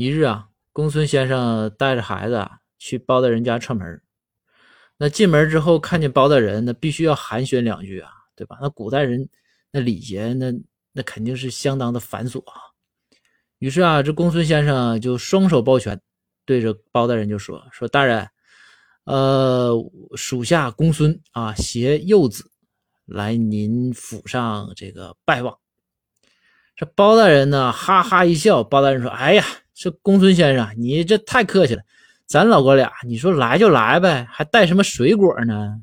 一日啊，公孙先生带着孩子去包大人家串门。那进门之后看见包大人，那必须要寒暄两句啊，对吧？那古代人那礼节，那那肯定是相当的繁琐啊。于是啊，这公孙先生就双手抱拳，对着包大人就说：“说大人，呃，属下公孙啊，携幼子来您府上这个拜望。”这包大人呢，哈哈一笑。包大人说：“哎呀，这公孙先生，你这太客气了。”咱老哥俩，你说来就来呗，还带什么水果呢？